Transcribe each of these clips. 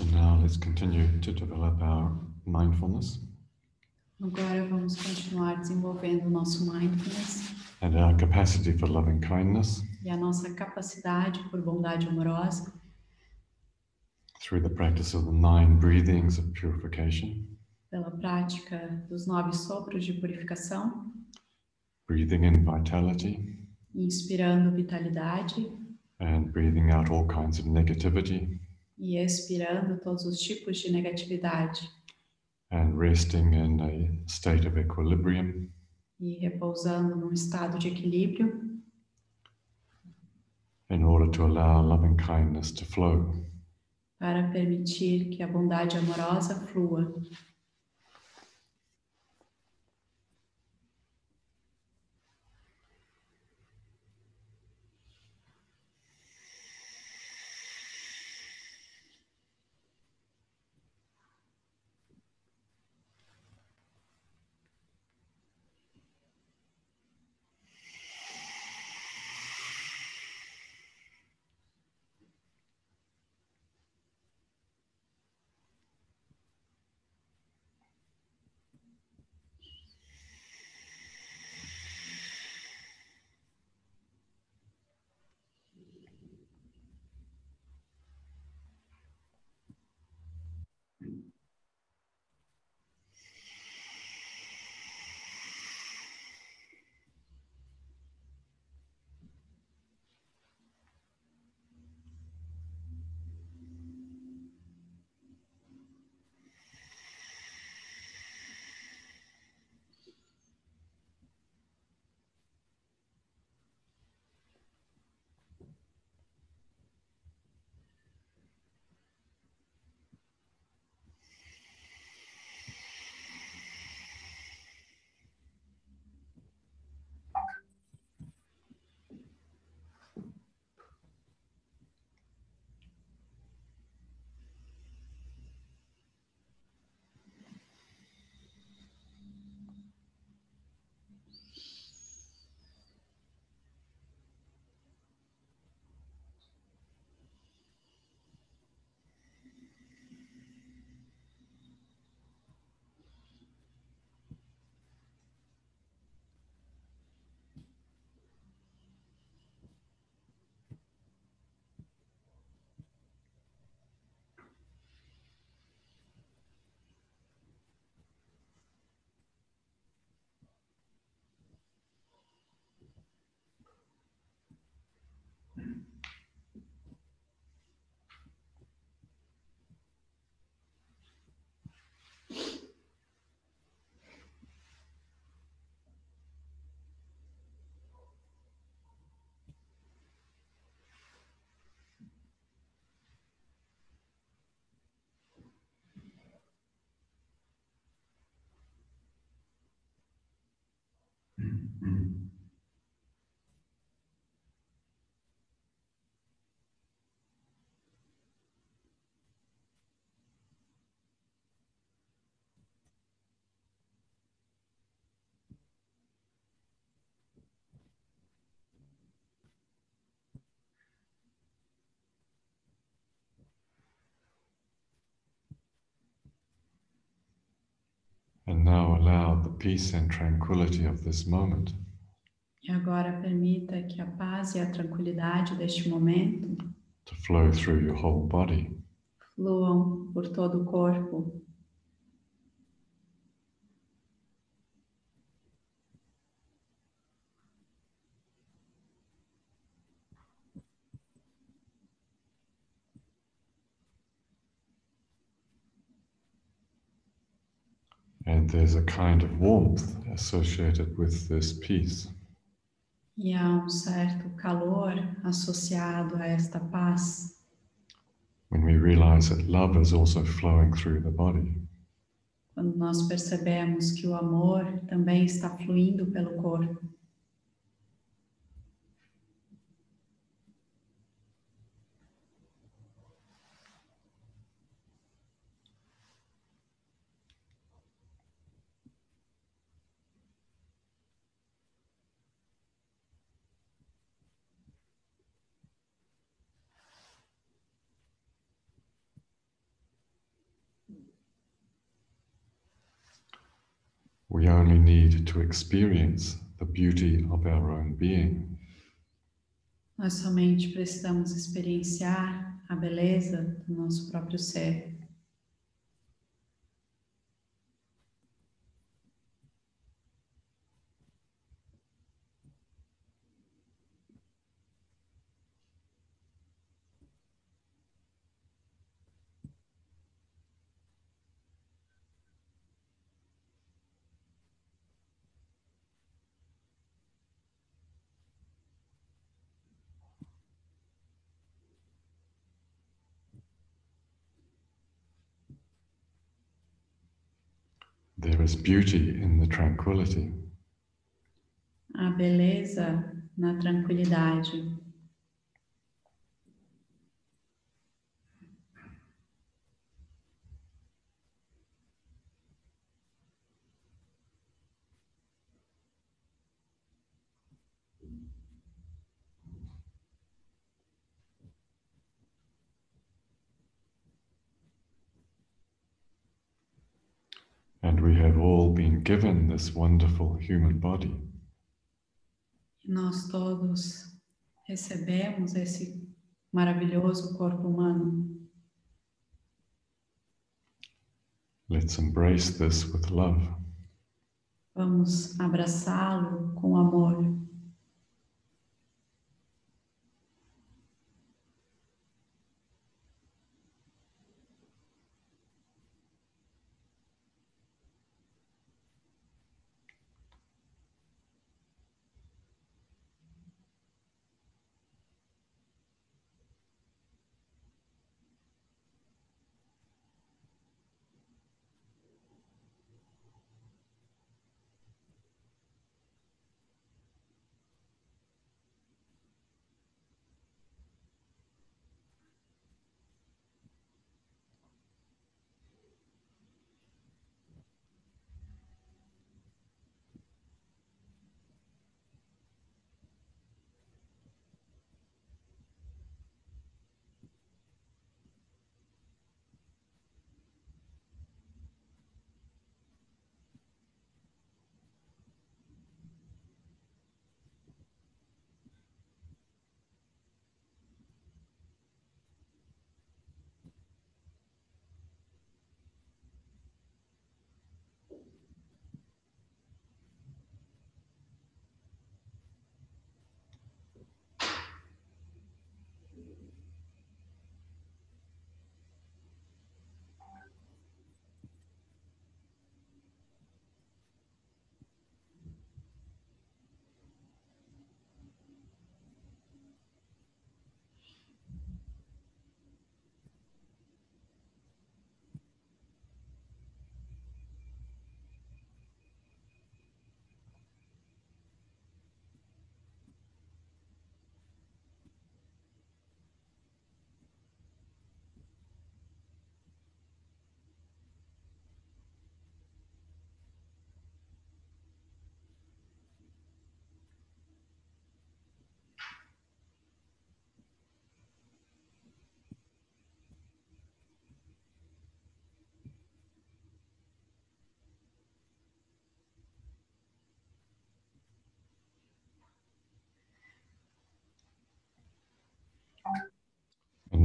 So now let's continue to develop our mindfulness. Agora vamos continuar desenvolvendo o nosso mindfulness. And our capacity for loving kindness e a nossa capacidade por bondade amorosa. through the practice of the nine breathings of purification, pela prática dos nove sopros de purificação, breathing in vitality. Inspirando vitalidade. And breathing out all kinds of negativity e expirando todos os tipos de negatividade and resting in a state of equilibrium e repousando num estado de equilíbrio in order to allow loving kindness to flow. para permitir que a bondade amorosa flua. And now allow the peace and tranquility of this moment E agora permita que a paz e a tranquilidade deste momento to flow through your whole body. fluam por todo o corpo. There's a kind of warmth associated with this peace. E há um certo calor associado a esta paz when we realize that love is also flowing through the body. quando nós percebemos que o amor também está fluindo pelo corpo. To experience the beauty of our own being. Nós somente precisamos experienciar a beleza do nosso próprio ser. There is beauty in the tranquility. A beleza na tranquilidade. Given this wonderful human body. Nós todos recebemos esse maravilhoso corpo humano. Let's embrace this with love. Vamos abraçá-lo com amor.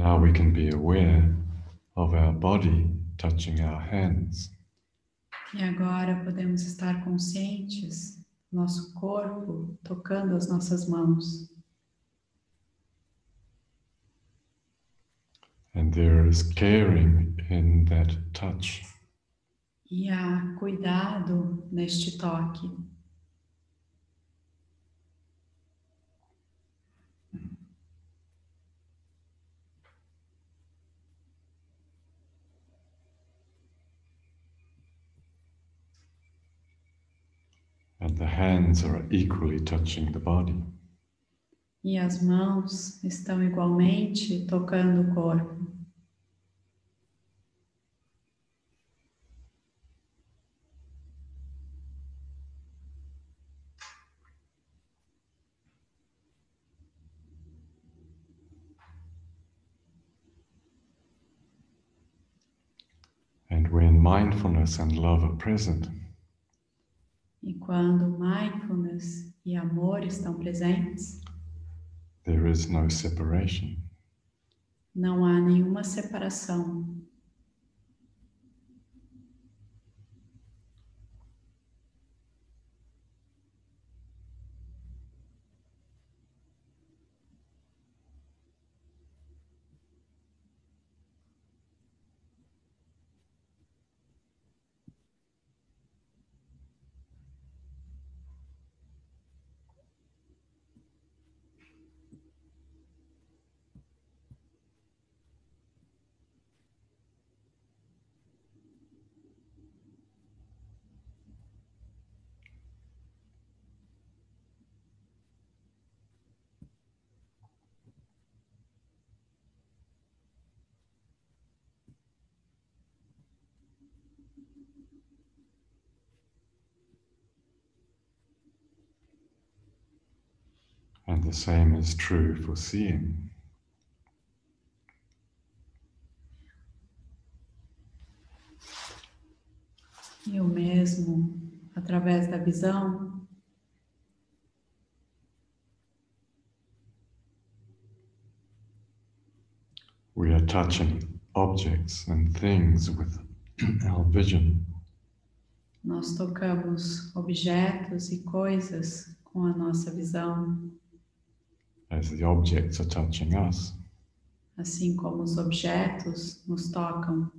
Now we can be aware of our body touching our hands. E agora podemos estar conscientes do nosso corpo tocando as nossas mãos. And there is caring in that touch. E há cuidado neste toque. And the hands are equally touching the body. E as mãos estão igualmente tocando o corpo. And when mindfulness and love are present, quando mindfulness e amor estão presentes, there is no separation. não há nenhuma separação. And the same is true for seeing. E o mesmo através da visão, We are touching objects and things with our vision. nós tocamos objetos e coisas com a nossa visão, as the objects are touching us. assim como os objetos nos tocam.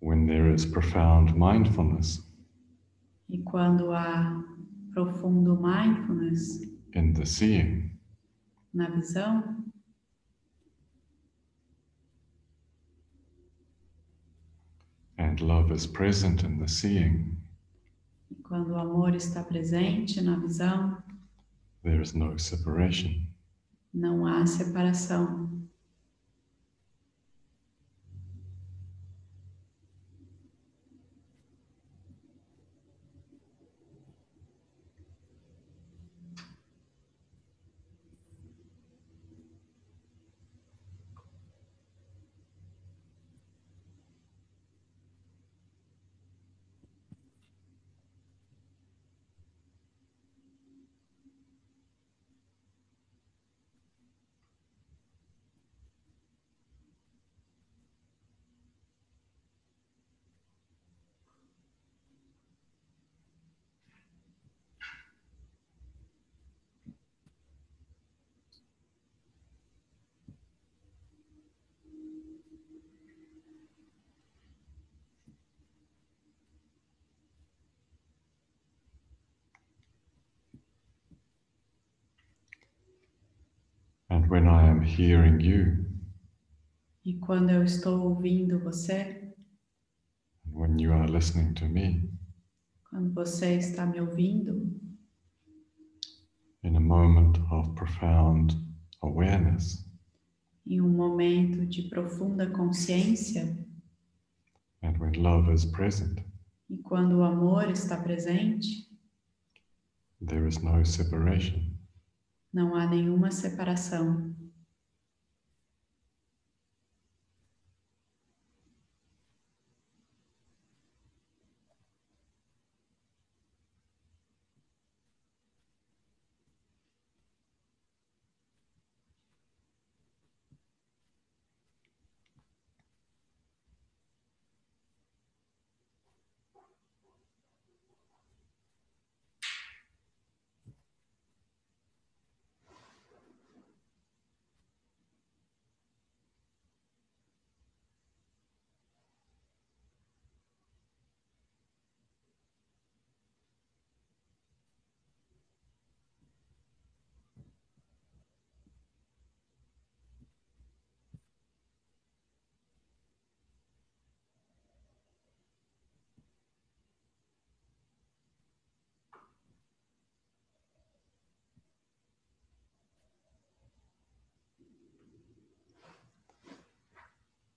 When there is profound mindfulness E quando há profundo mindfulness in the seeing, na visão, and love is present in the seeing, e quando o amor está presente na visão, there is no separation. não há separação. And when I am hearing you, E quando eu estou ouvindo você, when you are listening to me, quando você está me ouvindo, in a moment of profound awareness, em um momento de profunda consciência, and when love is present, e quando o amor está presente, there is no separation. não há nenhuma separação.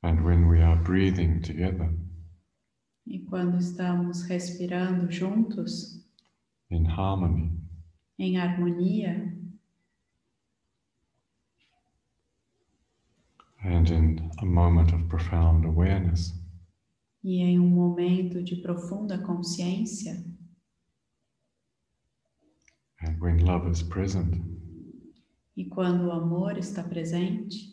And when we are breathing together E quando estamos respirando juntos, in harmony, em harmonia, and in a moment of profound awareness, e em um momento de profunda consciência, And when love is present, E quando o amor está presente,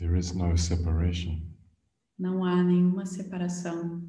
there is no separation. não há nenhuma separação.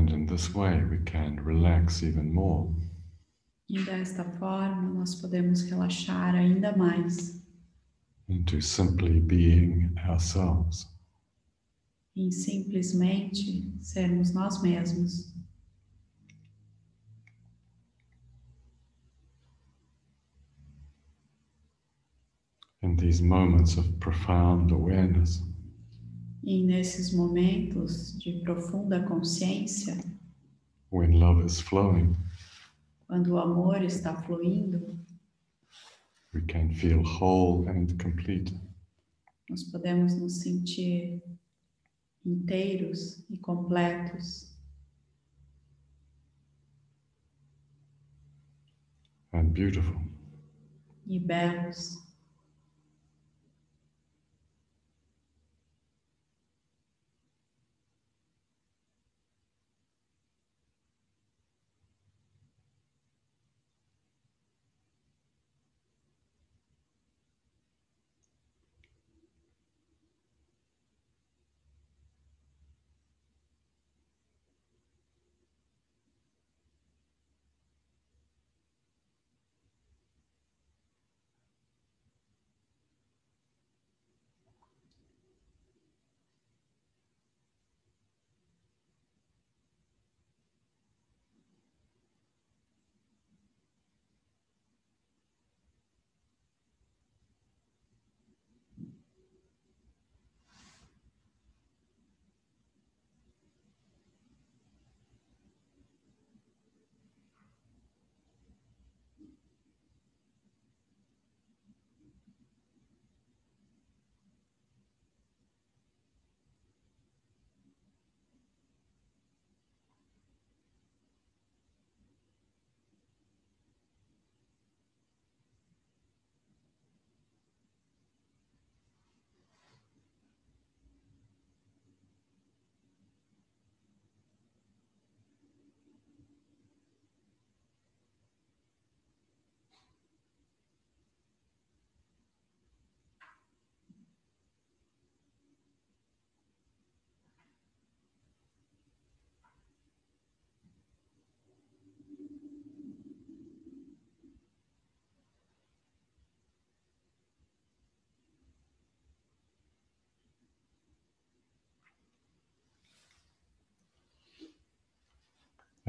And in this way, we can relax even more. E desta forma, nós podemos relaxar ainda mais into simply being ourselves. em simplesmente sermos nós mesmos. In these moments of profound awareness, E nesses momentos de profunda consciência, when love is flowing, quando o amor está fluindo, we can feel whole and complete. nós podemos nos sentir inteiros e completos and beautiful. e belos.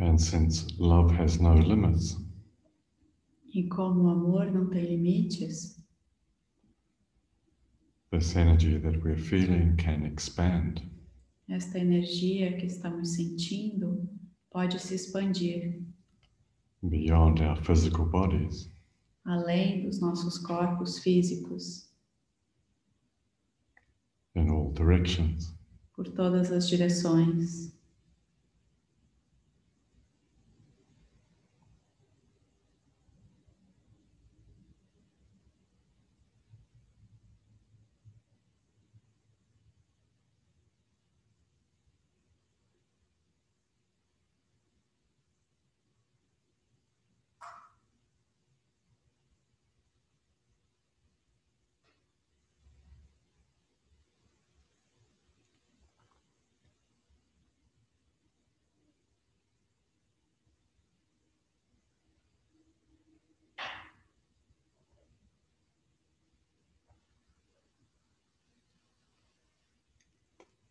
And since love has no limits, E como o amor não tem limites, this energy that we're feeling can expand. esta energia que estamos sentindo pode se expandir beyond our physical bodies além dos nossos corpos físicos, in all directions. por todas as direções.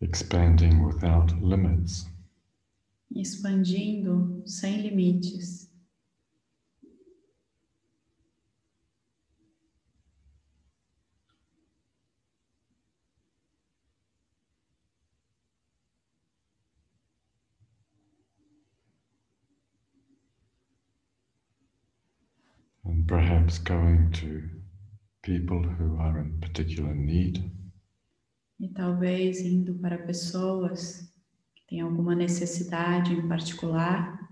Expanding without limits. expandindo sem limites. and perhaps going to people who are in particular need, E talvez indo para pessoas que têm alguma necessidade em particular,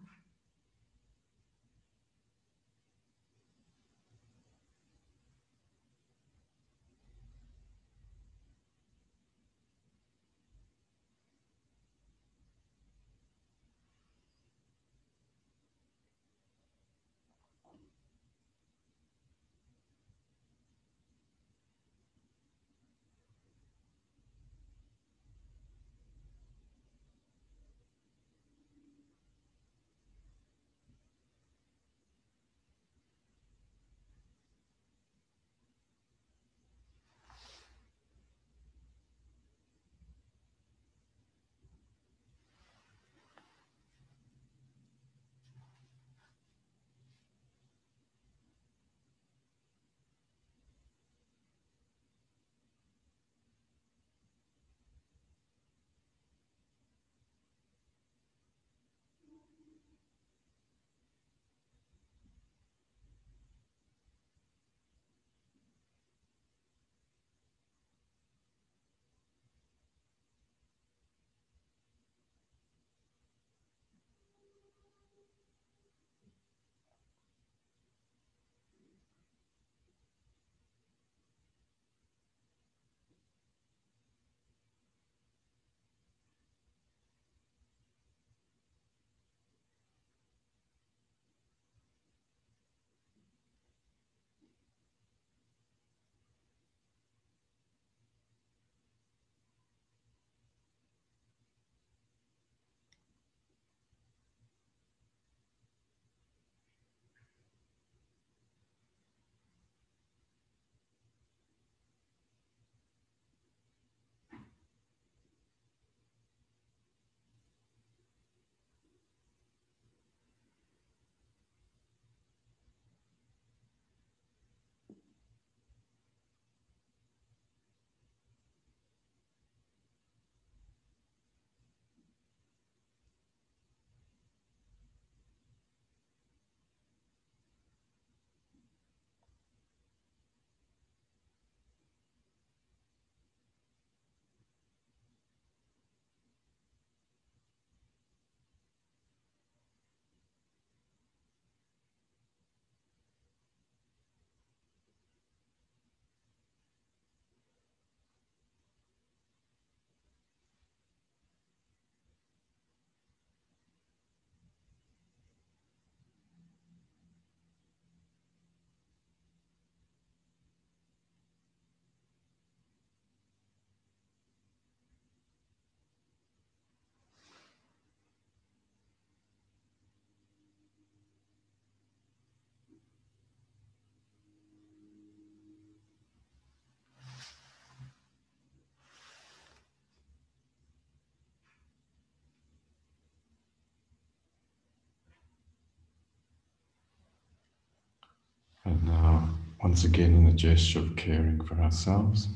And now, once again, in a gesture of caring for ourselves,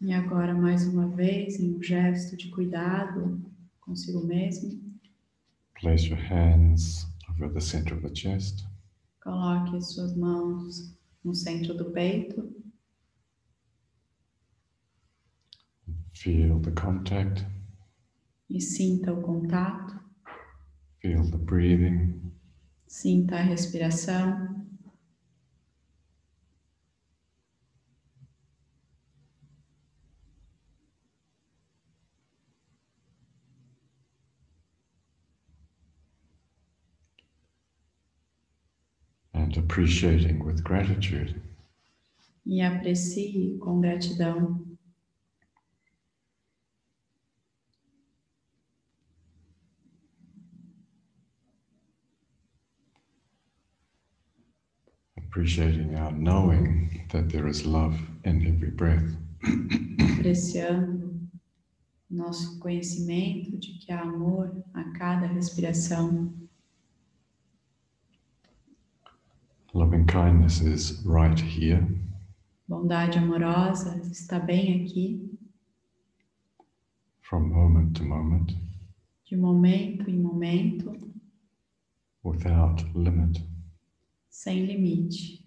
E agora, mais uma vez, em um gesto de cuidado consigo mesmo, place your hands over the center of the chest. coloque as suas mãos no centro do peito, Feel the contact, e sinta o contato, feel the breathing, sinta a respiração. And appreciating with gratitude E aprecie com gratidão appreciating our knowing that there is love in every breath. apreciando nosso conhecimento de que há amor a cada respiração. Loving kindness is right here, Bondade amorosa está bem aqui, from moment to moment, de momento em momento, without limit. sem limite.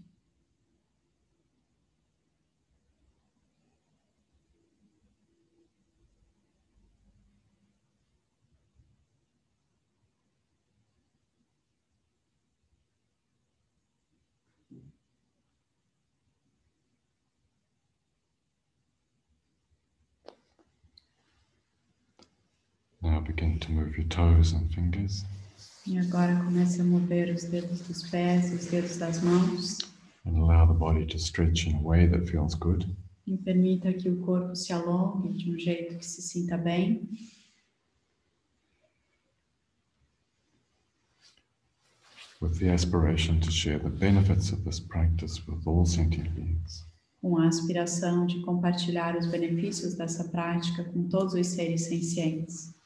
Now begin to move your toes and fingers E agora comece a mover os dedos dos pés e os dedos das mãos and allow the body to stretch in a way that feels good. e permita que o corpo se alongue de um jeito que se sinta bem, with the aspiration to share the benefits of this practice with all sentient beings. com a aspiração de compartilhar os benefícios dessa prática com todos os seres sencientes.